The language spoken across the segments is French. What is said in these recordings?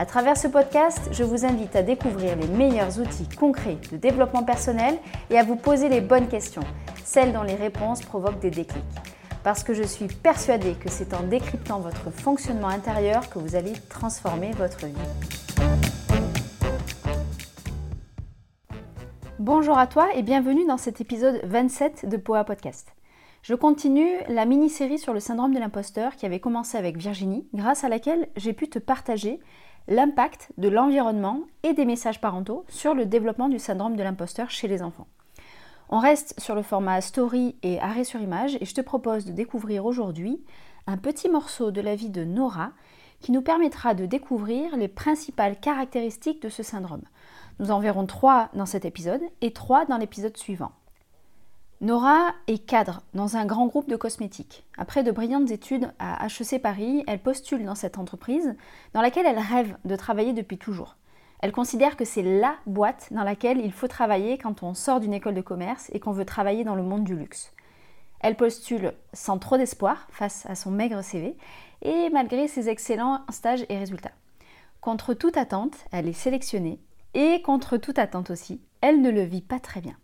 À travers ce podcast, je vous invite à découvrir les meilleurs outils concrets de développement personnel et à vous poser les bonnes questions, celles dont les réponses provoquent des déclics. Parce que je suis persuadée que c'est en décryptant votre fonctionnement intérieur que vous allez transformer votre vie. Bonjour à toi et bienvenue dans cet épisode 27 de Poa Podcast. Je continue la mini-série sur le syndrome de l'imposteur qui avait commencé avec Virginie, grâce à laquelle j'ai pu te partager l'impact de l'environnement et des messages parentaux sur le développement du syndrome de l'imposteur chez les enfants. On reste sur le format story et arrêt sur image et je te propose de découvrir aujourd'hui un petit morceau de la vie de Nora qui nous permettra de découvrir les principales caractéristiques de ce syndrome. Nous en verrons trois dans cet épisode et trois dans l'épisode suivant. Nora est cadre dans un grand groupe de cosmétiques. Après de brillantes études à HEC Paris, elle postule dans cette entreprise dans laquelle elle rêve de travailler depuis toujours. Elle considère que c'est la boîte dans laquelle il faut travailler quand on sort d'une école de commerce et qu'on veut travailler dans le monde du luxe. Elle postule sans trop d'espoir face à son maigre CV et malgré ses excellents stages et résultats. Contre toute attente, elle est sélectionnée et contre toute attente aussi, elle ne le vit pas très bien.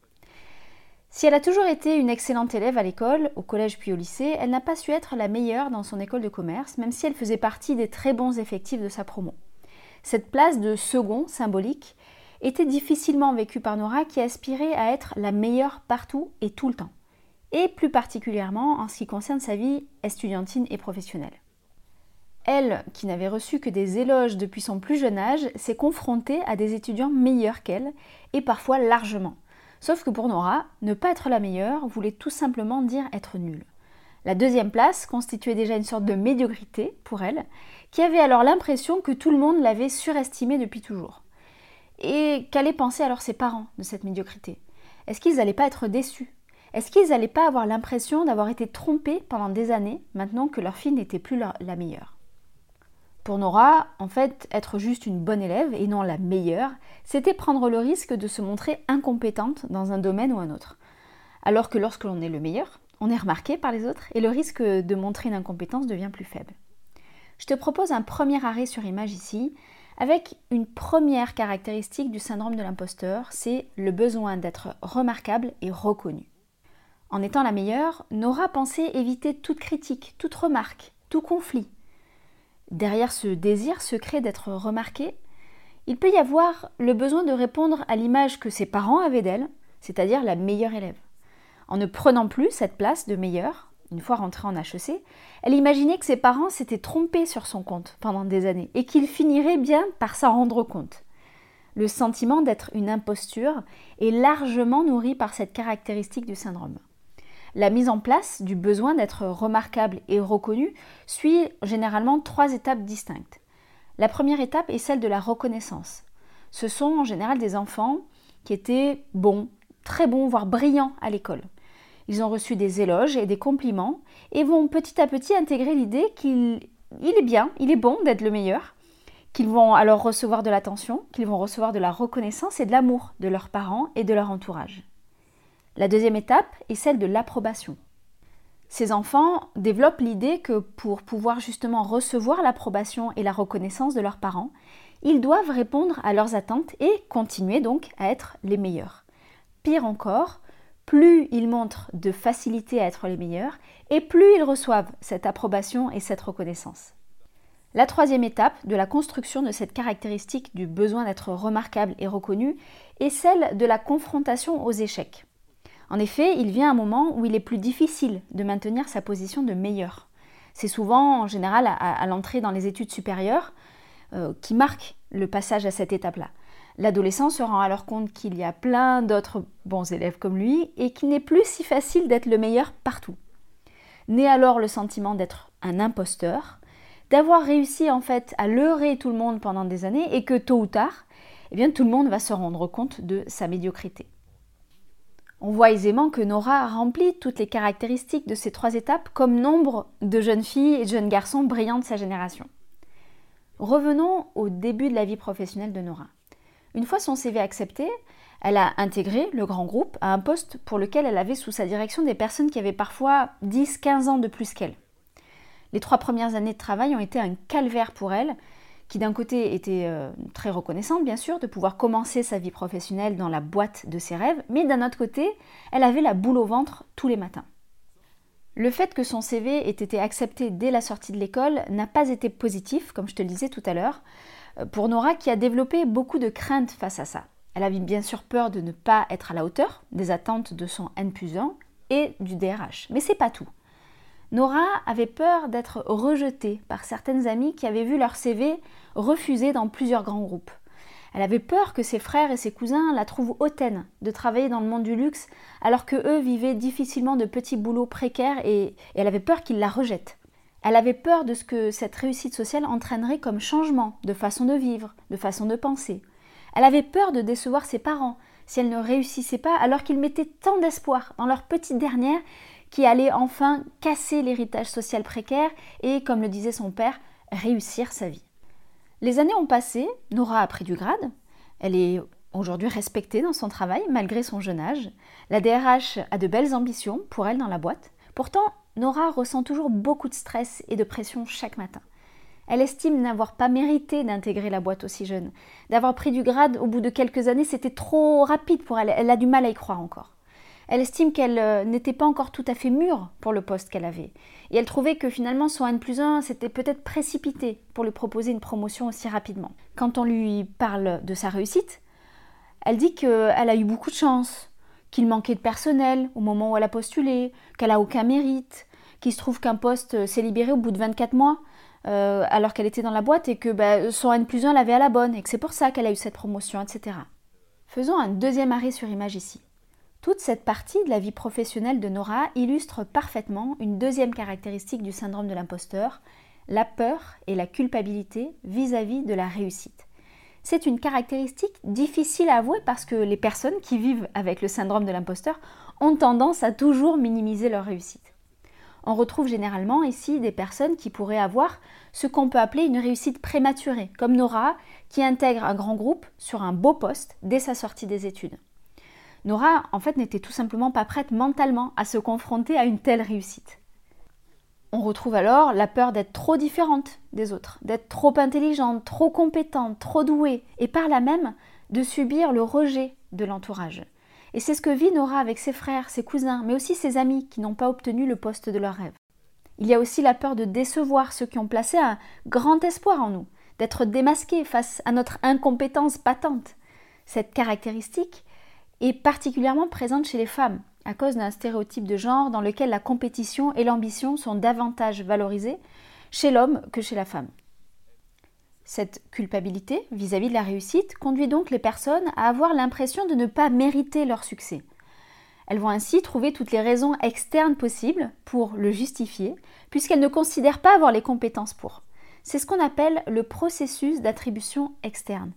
Si elle a toujours été une excellente élève à l'école, au collège puis au lycée, elle n'a pas su être la meilleure dans son école de commerce, même si elle faisait partie des très bons effectifs de sa promo. Cette place de second symbolique était difficilement vécue par Nora qui aspirait à être la meilleure partout et tout le temps, et plus particulièrement en ce qui concerne sa vie estudiantine et professionnelle. Elle, qui n'avait reçu que des éloges depuis son plus jeune âge, s'est confrontée à des étudiants meilleurs qu'elle, et parfois largement. Sauf que pour Nora, ne pas être la meilleure voulait tout simplement dire être nulle. La deuxième place constituait déjà une sorte de médiocrité pour elle, qui avait alors l'impression que tout le monde l'avait surestimée depuis toujours. Et qu'allaient penser alors ses parents de cette médiocrité? Est-ce qu'ils n'allaient pas être déçus? Est-ce qu'ils n'allaient pas avoir l'impression d'avoir été trompés pendant des années maintenant que leur fille n'était plus la meilleure? Pour Nora, en fait, être juste une bonne élève et non la meilleure, c'était prendre le risque de se montrer incompétente dans un domaine ou un autre. Alors que lorsque l'on est le meilleur, on est remarqué par les autres et le risque de montrer une incompétence devient plus faible. Je te propose un premier arrêt sur image ici, avec une première caractéristique du syndrome de l'imposteur, c'est le besoin d'être remarquable et reconnu. En étant la meilleure, Nora pensait éviter toute critique, toute remarque, tout conflit, derrière ce désir secret d'être remarqué, il peut y avoir le besoin de répondre à l'image que ses parents avaient d'elle, c'est-à-dire la meilleure élève. En ne prenant plus cette place de meilleure, une fois rentrée en HEC, elle imaginait que ses parents s'étaient trompés sur son compte pendant des années et qu'il finirait bien par s'en rendre compte. Le sentiment d'être une imposture est largement nourri par cette caractéristique du syndrome. La mise en place du besoin d'être remarquable et reconnu suit généralement trois étapes distinctes. La première étape est celle de la reconnaissance. Ce sont en général des enfants qui étaient bons, très bons, voire brillants à l'école. Ils ont reçu des éloges et des compliments et vont petit à petit intégrer l'idée qu'il est bien, il est bon d'être le meilleur, qu'ils vont alors recevoir de l'attention, qu'ils vont recevoir de la reconnaissance et de l'amour de leurs parents et de leur entourage. La deuxième étape est celle de l'approbation. Ces enfants développent l'idée que pour pouvoir justement recevoir l'approbation et la reconnaissance de leurs parents, ils doivent répondre à leurs attentes et continuer donc à être les meilleurs. Pire encore, plus ils montrent de facilité à être les meilleurs, et plus ils reçoivent cette approbation et cette reconnaissance. La troisième étape de la construction de cette caractéristique du besoin d'être remarquable et reconnu est celle de la confrontation aux échecs. En effet, il vient un moment où il est plus difficile de maintenir sa position de meilleur. C'est souvent, en général, à, l'entrée dans les études supérieures euh, qui marque le passage à cette étape-là. L'adolescent se rend alors compte qu'il y a plein d'autres bons élèves comme lui et qu'il n'est plus si facile d'être le meilleur partout. Naît alors le sentiment d'être un imposteur, d'avoir réussi en fait à leurrer tout le monde pendant des années et que tôt ou tard, eh bien, tout le monde va se rendre compte de sa médiocrité. On voit aisément que Nora remplit toutes les caractéristiques de ces trois étapes comme nombre de jeunes filles et de jeunes garçons brillants de sa génération. Revenons au début de la vie professionnelle de Nora. Une fois son CV accepté, elle a intégré le grand groupe à un poste pour lequel elle avait sous sa direction des personnes qui avaient parfois 10-15 ans de plus qu'elle. Les trois premières années de travail ont été un calvaire pour elle, qui d'un côté était euh, très reconnaissante bien sûr de pouvoir commencer sa vie professionnelle dans la boîte de ses rêves, mais d'un autre côté, elle avait la boule au ventre tous les matins. Le fait que son CV ait été accepté dès la sortie de l'école n'a pas été positif, comme je te le disais tout à l'heure, euh, pour Nora qui a développé beaucoup de craintes face à ça. Elle avait bien sûr peur de ne pas être à la hauteur des attentes de son N plus 1 et du DRH. Mais c'est pas tout. Nora avait peur d'être rejetée par certaines amies qui avaient vu leur CV refusé dans plusieurs grands groupes. Elle avait peur que ses frères et ses cousins la trouvent hautaine de travailler dans le monde du luxe alors que eux vivaient difficilement de petits boulots précaires et, et elle avait peur qu'ils la rejettent. Elle avait peur de ce que cette réussite sociale entraînerait comme changement de façon de vivre, de façon de penser. Elle avait peur de décevoir ses parents si elle ne réussissait pas alors qu'ils mettaient tant d'espoir dans leur petite dernière qui allait enfin casser l'héritage social précaire et, comme le disait son père, réussir sa vie. Les années ont passé, Nora a pris du grade, elle est aujourd'hui respectée dans son travail malgré son jeune âge, la DRH a de belles ambitions pour elle dans la boîte, pourtant Nora ressent toujours beaucoup de stress et de pression chaque matin. Elle estime n'avoir pas mérité d'intégrer la boîte aussi jeune. D'avoir pris du grade au bout de quelques années, c'était trop rapide pour elle. Elle a du mal à y croire encore. Elle estime qu'elle euh, n'était pas encore tout à fait mûre pour le poste qu'elle avait. Et elle trouvait que finalement son N plus 1 s'était peut-être précipité pour lui proposer une promotion aussi rapidement. Quand on lui parle de sa réussite, elle dit qu'elle a eu beaucoup de chance, qu'il manquait de personnel au moment où elle a postulé, qu'elle a aucun mérite, qu'il se trouve qu'un poste s'est libéré au bout de 24 mois euh, alors qu'elle était dans la boîte et que bah, son N plus 1 l'avait à la bonne et que c'est pour ça qu'elle a eu cette promotion, etc. Faisons un deuxième arrêt sur image ici. Toute cette partie de la vie professionnelle de Nora illustre parfaitement une deuxième caractéristique du syndrome de l'imposteur, la peur et la culpabilité vis-à-vis de la réussite. C'est une caractéristique difficile à avouer parce que les personnes qui vivent avec le syndrome de l'imposteur ont tendance à toujours minimiser leur réussite. On retrouve généralement ici des personnes qui pourraient avoir ce qu'on peut appeler une réussite prématurée, comme Nora qui intègre un grand groupe sur un beau poste dès sa sortie des études. Nora, en fait, n'était tout simplement pas prête mentalement à se confronter à une telle réussite. On retrouve alors la peur d'être trop différente des autres, d'être trop intelligente, trop compétente, trop douée, et par là même de subir le rejet de l'entourage. Et c'est ce que vit Nora avec ses frères, ses cousins, mais aussi ses amis qui n'ont pas obtenu le poste de leur rêve. Il y a aussi la peur de décevoir ceux qui ont placé un grand espoir en nous, d'être démasqués face à notre incompétence patente. Cette caractéristique est particulièrement présente chez les femmes, à cause d'un stéréotype de genre dans lequel la compétition et l'ambition sont davantage valorisées chez l'homme que chez la femme. Cette culpabilité vis-à-vis de la réussite conduit donc les personnes à avoir l'impression de ne pas mériter leur succès. Elles vont ainsi trouver toutes les raisons externes possibles pour le justifier, puisqu'elles ne considèrent pas avoir les compétences pour. C'est ce qu'on appelle le processus d'attribution externe.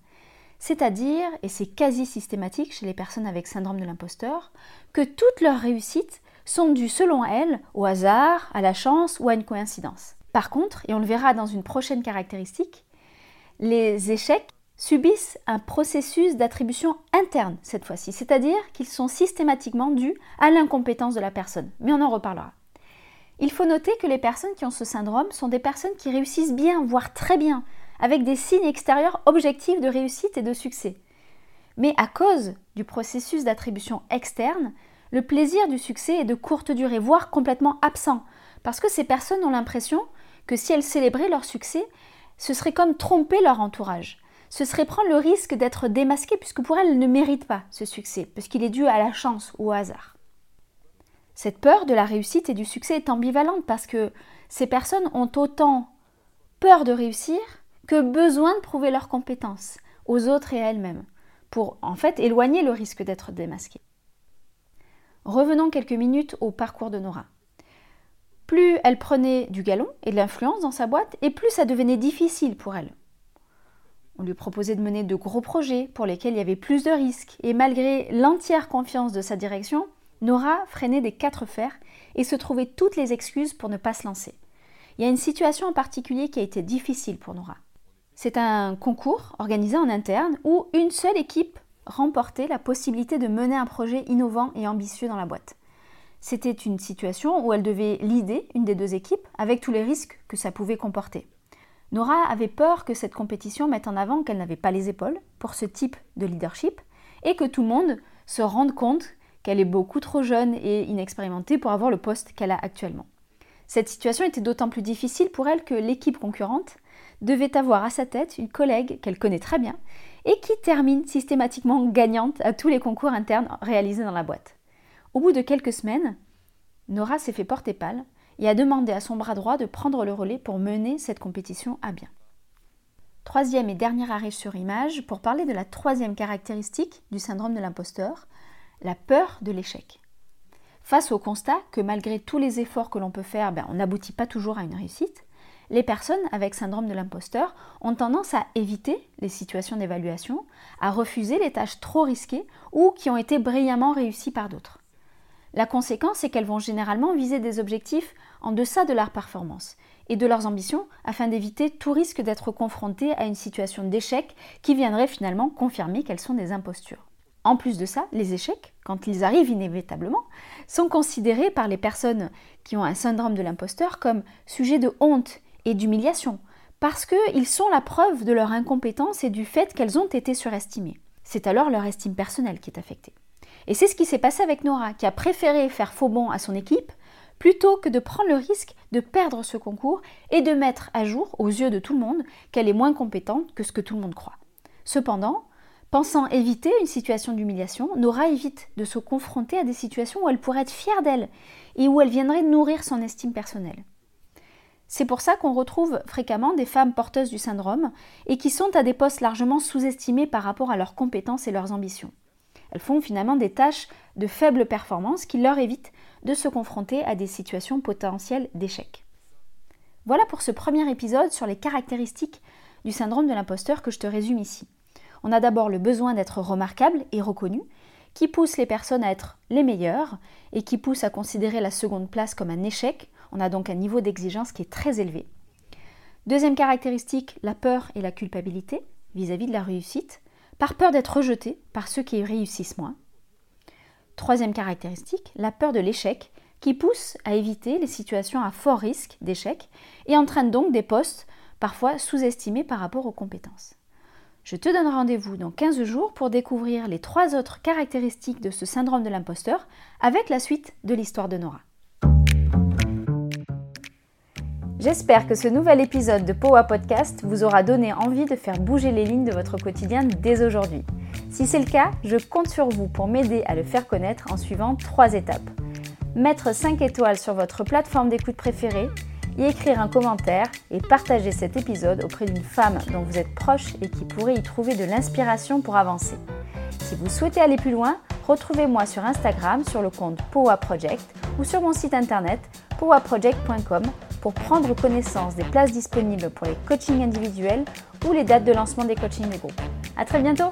C'est-à-dire, et c'est quasi systématique chez les personnes avec syndrome de l'imposteur, que toutes leurs réussites sont dues selon elles au hasard, à la chance ou à une coïncidence. Par contre, et on le verra dans une prochaine caractéristique, les échecs subissent un processus d'attribution interne cette fois-ci, c'est-à-dire qu'ils sont systématiquement dus à l'incompétence de la personne. Mais on en reparlera. Il faut noter que les personnes qui ont ce syndrome sont des personnes qui réussissent bien, voire très bien, avec des signes extérieurs objectifs de réussite et de succès. Mais à cause du processus d'attribution externe, le plaisir du succès est de courte durée, voire complètement absent, parce que ces personnes ont l'impression que si elles célébraient leur succès, ce serait comme tromper leur entourage. Ce serait prendre le risque d'être démasquées, puisque pour elles, elles ne méritent pas ce succès, puisqu'il est dû à la chance ou au hasard. Cette peur de la réussite et du succès est ambivalente parce que ces personnes ont autant peur de réussir que besoin de prouver leurs compétences aux autres et à elles-mêmes, pour en fait éloigner le risque d'être démasquées. Revenons quelques minutes au parcours de Nora. Plus elle prenait du galon et de l'influence dans sa boîte, et plus ça devenait difficile pour elle. On lui proposait de mener de gros projets pour lesquels il y avait plus de risques, et malgré l'entière confiance de sa direction, Nora freinait des quatre fers et se trouvait toutes les excuses pour ne pas se lancer. Il y a une situation en particulier qui a été difficile pour Nora. C'est un concours organisé en interne où une seule équipe remportait la possibilité de mener un projet innovant et ambitieux dans la boîte. C'était une situation où elle devait leader une des deux équipes avec tous les risques que ça pouvait comporter. Nora avait peur que cette compétition mette en avant qu'elle n'avait pas les épaules pour ce type de leadership et que tout le monde se rende compte qu'elle est beaucoup trop jeune et inexpérimentée pour avoir le poste qu'elle a actuellement. Cette situation était d'autant plus difficile pour elle que l'équipe concurrente devait avoir à sa tête une collègue qu'elle connaît très bien et qui termine systématiquement gagnante à tous les concours internes réalisés dans la boîte. Au bout de quelques semaines, Nora s'est fait porter pâle et a demandé à son bras droit de prendre le relais pour mener cette compétition à bien. Troisième et dernier arrêt sur image pour parler de la troisième caractéristique du syndrome de l'imposteur, la peur de l'échec. Face au constat que malgré tous les efforts que l'on peut faire, ben, on n'aboutit pas toujours à une réussite, les personnes avec syndrome de l'imposteur ont tendance à éviter les situations d'évaluation, à refuser les tâches trop risquées ou qui ont été brillamment réussies par d'autres. La conséquence est qu'elles vont généralement viser des objectifs en deçà de leur performance et de leurs ambitions afin d'éviter tout risque d'être confrontées à une situation d'échec qui viendrait finalement confirmer qu'elles sont des impostures. En plus de ça, les échecs, quand ils arrivent inévitablement, sont considérés par les personnes qui ont un syndrome de l'imposteur comme sujet de honte et d'humiliation, parce qu'ils sont la preuve de leur incompétence et du fait qu'elles ont été surestimées. C'est alors leur estime personnelle qui est affectée. Et c'est ce qui s'est passé avec Nora, qui a préféré faire faux bon à son équipe plutôt que de prendre le risque de perdre ce concours et de mettre à jour, aux yeux de tout le monde, qu'elle est moins compétente que ce que tout le monde croit. Cependant, Pensant éviter une situation d'humiliation, Nora évite de se confronter à des situations où elle pourrait être fière d'elle et où elle viendrait nourrir son estime personnelle. C'est pour ça qu'on retrouve fréquemment des femmes porteuses du syndrome et qui sont à des postes largement sous-estimés par rapport à leurs compétences et leurs ambitions. Elles font finalement des tâches de faible performance qui leur évitent de se confronter à des situations potentielles d'échec. Voilà pour ce premier épisode sur les caractéristiques du syndrome de l'imposteur que je te résume ici. On a d'abord le besoin d'être remarquable et reconnu, qui pousse les personnes à être les meilleures et qui pousse à considérer la seconde place comme un échec. On a donc un niveau d'exigence qui est très élevé. Deuxième caractéristique, la peur et la culpabilité vis-à-vis de la réussite, par peur d'être rejeté par ceux qui réussissent moins. Troisième caractéristique, la peur de l'échec, qui pousse à éviter les situations à fort risque d'échec et entraîne donc des postes parfois sous-estimés par rapport aux compétences. Je te donne rendez-vous dans 15 jours pour découvrir les trois autres caractéristiques de ce syndrome de l'imposteur avec la suite de l'histoire de Nora. J'espère que ce nouvel épisode de Powa Podcast vous aura donné envie de faire bouger les lignes de votre quotidien dès aujourd'hui. Si c'est le cas, je compte sur vous pour m'aider à le faire connaître en suivant trois étapes. Mettre 5 étoiles sur votre plateforme d'écoute préférée y écrire un commentaire et partager cet épisode auprès d'une femme dont vous êtes proche et qui pourrait y trouver de l'inspiration pour avancer. Si vous souhaitez aller plus loin, retrouvez-moi sur Instagram sur le compte Powa Project ou sur mon site internet powaproject.com pour prendre connaissance des places disponibles pour les coachings individuels ou les dates de lancement des coachings de groupe. À très bientôt!